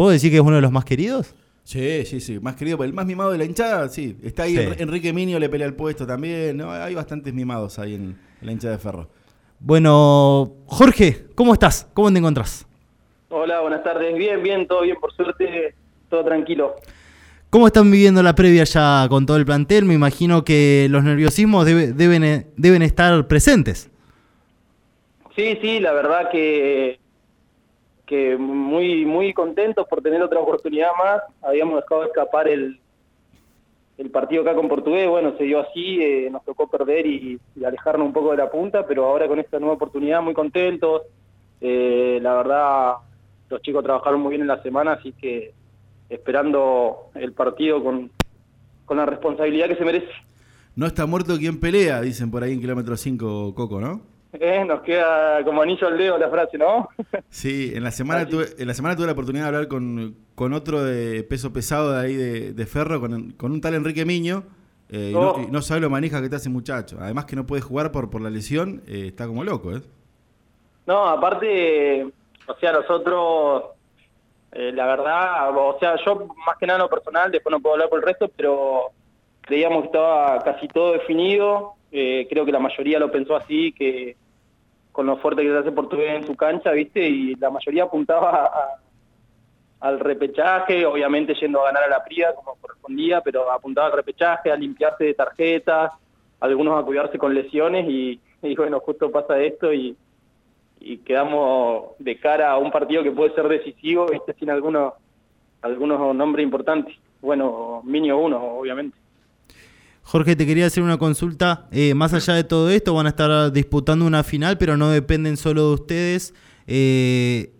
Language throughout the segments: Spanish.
¿Puedo decir que es uno de los más queridos? Sí, sí, sí. Más querido, el más mimado de la hinchada, sí. Está ahí Enrique Minio, le pelea el puesto también. ¿no? Hay bastantes mimados ahí en, la hinchada de Ferro. Bueno, Jorge, ¿cómo estás? ¿Cómo te encontrás? Hola, buenas tardes. Bien, bien, todo bien, por suerte, todo tranquilo. ¿Cómo están viviendo la previa ya con todo el plantel? Me imagino que los nerviosismos deben, deben estar presentes. Sí, sí, la verdad que que muy muy contentos por tener otra oportunidad más. Habíamos dejado escapar el, el partido acá con Portugués, bueno, se dio así, eh, nos tocó perder y, alejarnos un poco de la punta, pero ahora con esta nueva oportunidad muy contentos. Eh, la verdad, los chicos trabajaron muy bien en la semana, así que esperando el partido con, con la responsabilidad que se merece. No está muerto quien pelea, dicen por ahí en kilómetro 5, Coco, ¿no? Eh, nos queda como anillo al dedo la frase, ¿no? Sí, en la semana tuve, en la semana tuve la oportunidad de hablar con, con otro de peso pesado de ahí de, Ferro, con, con, un tal Enrique Miño, eh, oh. y, no, sabe lo manija que está ese muchacho. Además que no puede jugar por, por la lesión, eh, está como loco, ¿eh? No, aparte, o sea, nosotros, eh, la verdad, o sea, yo más que nada lo personal, después no puedo hablar por el resto, pero creíamos que estaba casi todo definido, eh, creo que la mayoría lo pensó así, que con lo fuerte que se hace Portugués en su cancha, ¿viste? Y la mayoría apuntaba al repechaje, obviamente yendo a ganar a la Prida como correspondía, pero apuntaba al repechaje, a limpiarse de tarjetas, algunos a cuidarse con lesiones y, bueno, justo pasa esto y, quedamos de cara a un partido que puede ser decisivo, ¿viste? Sin algunos, algunos nombres importantes. Bueno, Minio uno, obviamente. Jorge, te quería hacer una consulta. Eh, más allá de todo esto, van a estar disputando una final, pero no dependen solo de ustedes. Eh,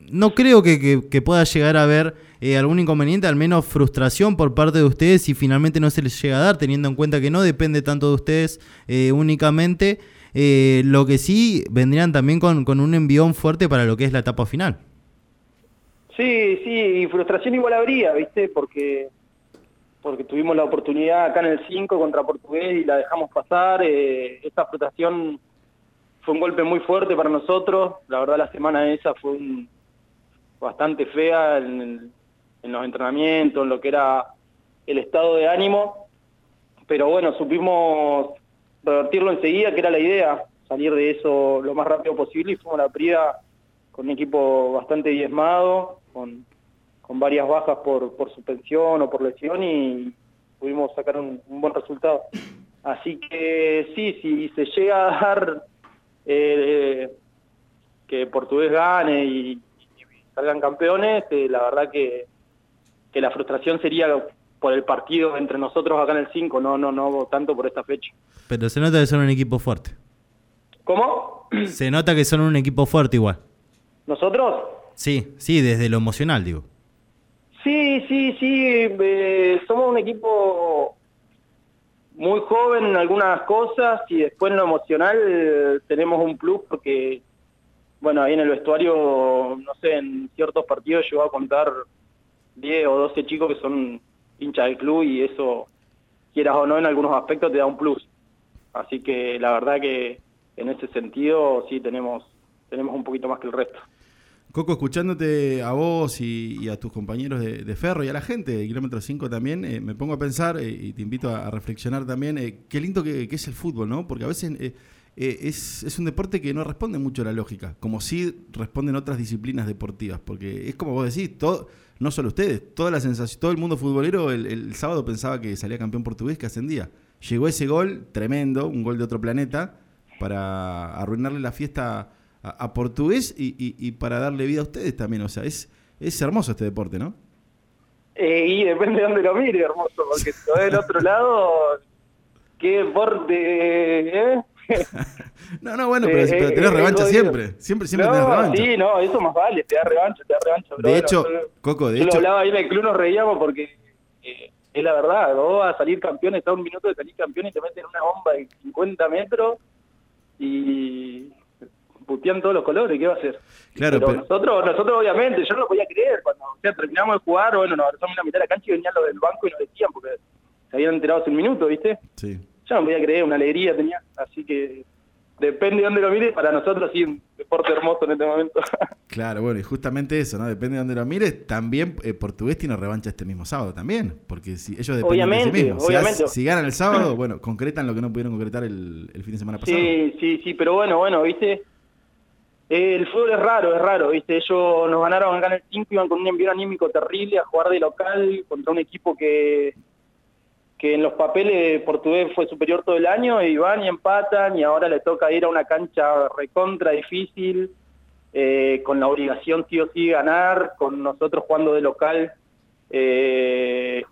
no creo que, pueda llegar a haber eh, algún inconveniente, al menos frustración por parte de ustedes si finalmente no se les llega a dar, teniendo en cuenta que no depende tanto de ustedes únicamente. lo que sí vendrían también con, con un envión fuerte para lo que es la etapa final. Sí, sí, y frustración igual habría, ¿viste? Porque porque tuvimos la oportunidad acá en el 5 contra Portugués y la dejamos pasar. Eh, esta flotación fue un golpe muy fuerte para nosotros. La verdad la semana esa fue bastante fea en, los entrenamientos, en lo que era el estado de ánimo. Pero bueno, supimos revertirlo enseguida, que era la idea, salir de eso lo más rápido posible y fuimos a la Prida con un equipo bastante diezmado, con varias bajas por, por suspensión o por lesión y pudimos sacar un, buen resultado. Así que sí, si se llega a dar eh, que Portugués gane y, salgan campeones, eh, la verdad que, que la frustración sería por el partido entre nosotros acá en el 5, no, no, no tanto por esta fecha. Pero se nota que son un equipo fuerte. ¿Cómo? Se nota que son un equipo fuerte igual. ¿Nosotros? Sí, sí, desde lo emocional, digo. Sí, sí, sí, eh, somos un equipo muy joven en algunas cosas y después en lo emocional eh, tenemos un plus porque, bueno, ahí en el vestuario, no sé, en ciertos partidos llegó a contar 10 o 12 chicos que son hinchas del club y eso, quieras o no, en algunos aspectos te da un plus. Así que la verdad que en ese sentido sí tenemos, tenemos un poquito más que el resto. Coco, escuchándote a vos y, a tus compañeros de, Ferro y a la gente de Kilómetro 5 también, eh, me pongo a pensar eh, y te invito a, reflexionar también, eh, qué lindo que, es el fútbol, ¿no? Porque a veces es, un deporte que no responde mucho a la lógica, como sí responden otras disciplinas deportivas, porque es como vos decís, no solo ustedes, toda la sensación, todo el mundo futbolero el, el sábado pensaba que salía campeón portugués, que ascendía. Llegó ese gol tremendo, un gol de otro planeta, para arruinarle la fiesta a, portugués y, y, para darle vida a ustedes también. O sea, es, es hermoso este deporte, ¿no? Eh, y depende de dónde lo mire, hermoso, porque si lo del otro lado, qué deporte, ¿eh? no, no, bueno, pero, eh, pero tenés eh, revancha siempre. Siempre, siempre tenés revancha. Sí, no, eso más vale, te da revancha, te da revancha. de hecho, Coco, de yo hecho. Lo hablaba ahí en el club, nos reíamos porque eh, es la verdad, vos vas a salir campeón, está un minuto de salir campeón y te meten una bomba de 50 metros y putean todos los colores, ¿qué va a hacer? Claro, pero, nosotros, nosotros obviamente, yo no lo podía creer, cuando terminamos de jugar, bueno, nos abrazamos en la mitad de la cancha y venían los del banco y nos decían, porque se habían enterado hace un minuto, ¿viste? Sí. Yo no podía creer, una alegría tenía, así que depende de dónde lo mires, para nosotros sí un deporte hermoso en este momento. Claro, bueno, y justamente eso, ¿no? Depende de dónde lo mires. También eh, Portugués tiene revancha este mismo sábado también, porque si ellos dependen Obviamente, de sí mismos. Si obviamente. has- Si, ganan el sábado, bueno, concretan lo que no pudieron concretar el, el fin de semana pasado. Sí, sí, sí, pero bueno, bueno, viste, Eh, el fútbol es raro, es raro, viste, ellos nos ganaron acá en el 5, iban con un envío anímico terrible a jugar de local contra un equipo que que en los papeles portugués fue superior todo el año y van y empatan y ahora le toca ir a una cancha recontra difícil eh, con la obligación sí o sí ganar, con nosotros jugando de local eh,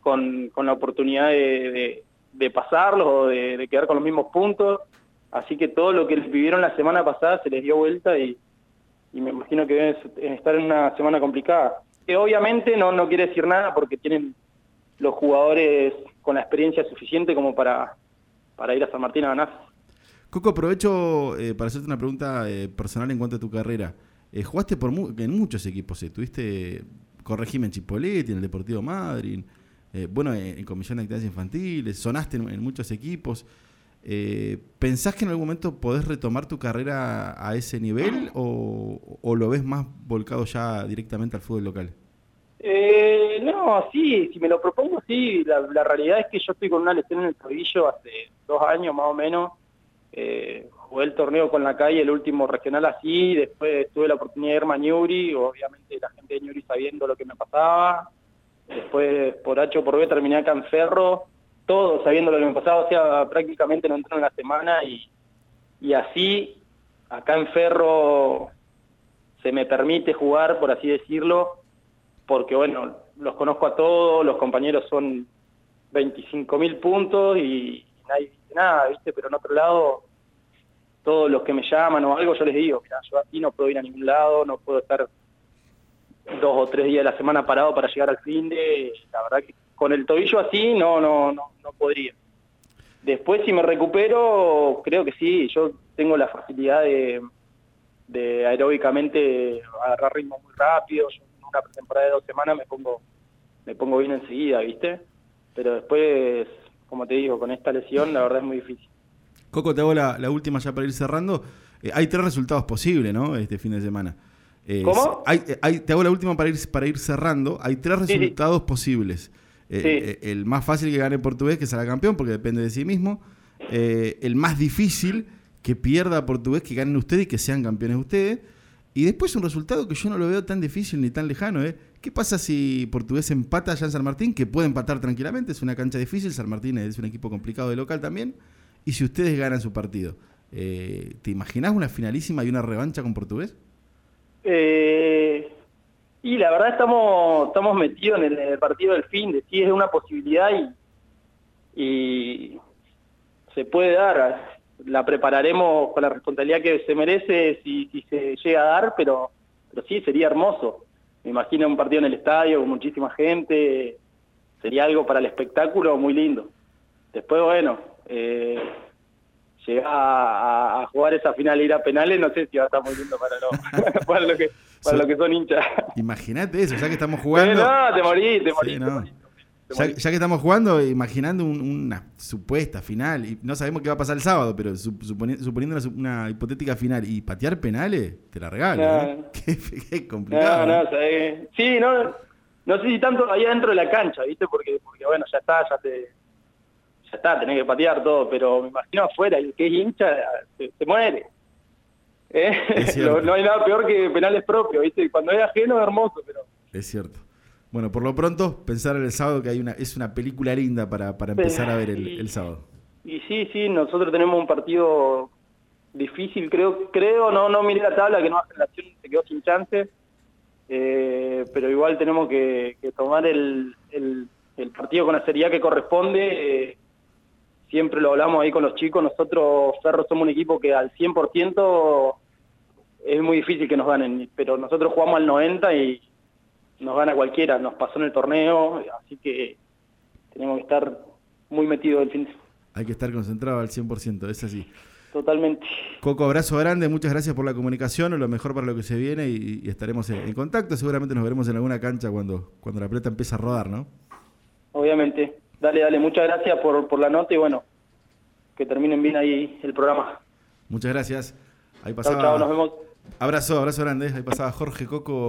con, con la oportunidad de, de, de pasarlos o de, de quedar con los mismos puntos. Así que todo lo que vivieron la semana pasada se les dio vuelta y, me imagino que deben estar en una semana complicada. Que obviamente no, no quiere decir nada porque tienen los jugadores con la experiencia suficiente como para, para ir a San Martín a ganar. Coco, aprovecho eh, para hacerte una pregunta eh, personal en cuanto a tu carrera. Eh, jugaste por mu- en muchos equipos, eh. tuviste, corregime, en Chipoleti, en el Deportivo Madrid, eh, bueno, en, en Comisión de Actividades Infantiles, sonaste en muchos equipos. Eh, ¿Pensás que en algún momento podés retomar tu carrera a ese nivel o, lo ves más volcado ya directamente al fútbol local? Eh, no, sí, si me lo propongo, sí. La, la realidad es que yo estoy con una lesión en el tobillo hace dos años más o menos. Eh, jugué el torneo con la calle, el último regional así, después tuve la oportunidad de irme a Ñuri, obviamente la gente de Ñuri sabiendo lo que me pasaba. Después, por H o por B, terminé acá en Ferro, todos sabiendo lo que me pasaba, o sea, prácticamente no entré en la semana y, y así, acá en Ferro se me permite jugar, por así decirlo, porque bueno, los conozco a todos, los compañeros son 25 mil puntos y nadie dice nada, ¿viste? Pero en otro lado, todos los que me llaman o algo, yo les digo, mira, yo así no puedo ir a ningún lado, no puedo estar dos o tres días de la semana parado para llegar al fin de, la verdad que con el tobillo así no, no, no, no podría. Después si me recupero, creo que sí, yo tengo la facilidad de, de aeróbicamente agarrar ritmo muy rápido, yo en una pretemporada de dos semanas me pongo, me pongo bien enseguida, ¿viste? Pero después, como te digo, con esta lesión la verdad es muy difícil. Coco, te hago la, la última ya para ir cerrando. Eh, hay tres resultados posibles, ¿no? Este fin de semana. Eh, ¿Cómo? hay- hay- te hago la última para ir, para ir cerrando. Hay tres Sí, sí. resultados posibles. Eh, Sí. eh, el más fácil que gane Portugués, que será campeón, porque depende de sí mismo. Eh, el más difícil, que pierda Portugués, que ganen ustedes y que sean campeones ustedes. Y después un resultado que yo no lo veo tan difícil ni tan lejano. ¿eh? ¿Qué pasa si Portugués empata allá en San Martín? Que puede empatar tranquilamente, es una cancha difícil. San Martín es un equipo complicado de local también. Y si ustedes ganan su partido, eh, ¿te imaginás una finalísima y una revancha con Portugués? Eh, y la verdad estamos estamos metidos en el, partido del fin, de sí es una posibilidad y, se puede dar. La prepararemos con la responsabilidad que se merece si, si se llega a dar, pero, pero sí sería hermoso. Me imagino un partido en el estadio con muchísima gente, sería algo para el espectáculo muy lindo. Después, bueno, eh, a, a jugar esa final e ir a penales, no sé si va a estar muy lindo para, lo, para, lo, que, para lo que son hinchas. Imagínate eso, ya que estamos jugando. no, te morís, te morís. te no. morís, te Ya, morís. ya que estamos jugando, imaginando un- una supuesta final, y no sabemos qué va a pasar el sábado, pero sup- suponi- suponiendo una, una hipotética final y patear penales, te la regalo. No. ¿eh? Qué, qué complicado. No, ¿eh? no, sabés. Sí, no, no sé si tanto ahí adentro de la cancha, ¿viste? Porque, porque bueno, ya está, ya te, ya está, tenés que patear todo, pero me imagino afuera, el que es hincha se, se muere. ¿Eh? No hay nada peor que penales propios, ¿viste? Cuando es ajeno es hermoso, pero... Es cierto. Bueno, por lo pronto, pensar en el sábado que hay una es una película linda para, para empezar a ver el, el sábado. Y sí, sí, nosotros tenemos un partido difícil, creo, creo, no, no miré la tabla, que Nueva Generación se quedó sin chance, eh, pero igual tenemos que, que tomar el, el, el partido con la seriedad que corresponde. eh, siempre lo hablamos ahí con los chicos, nosotros, Ferro, somos un equipo que al 100% es muy difícil que nos ganen, pero nosotros jugamos al 90 y nos gana cualquiera, nos pasó en el torneo, así que tenemos que estar muy metidos el fin de Hay que estar concentrado al 100%, es así. Totalmente. Coco, abrazo grande, muchas gracias por la comunicación, lo mejor para lo que se viene y, y estaremos en, en contacto. Seguramente nos veremos en alguna cancha cuando, cuando la pelota empiece a rodar, ¿no? Obviamente. Dale, dale. Muchas gracias por, por la nota y bueno, que terminen bien ahí el programa. Muchas gracias. Ahí Chao, pasaba. chao, nos vemos. Abrazo, abrazo grande. Ahí pasaba Jorge Coco.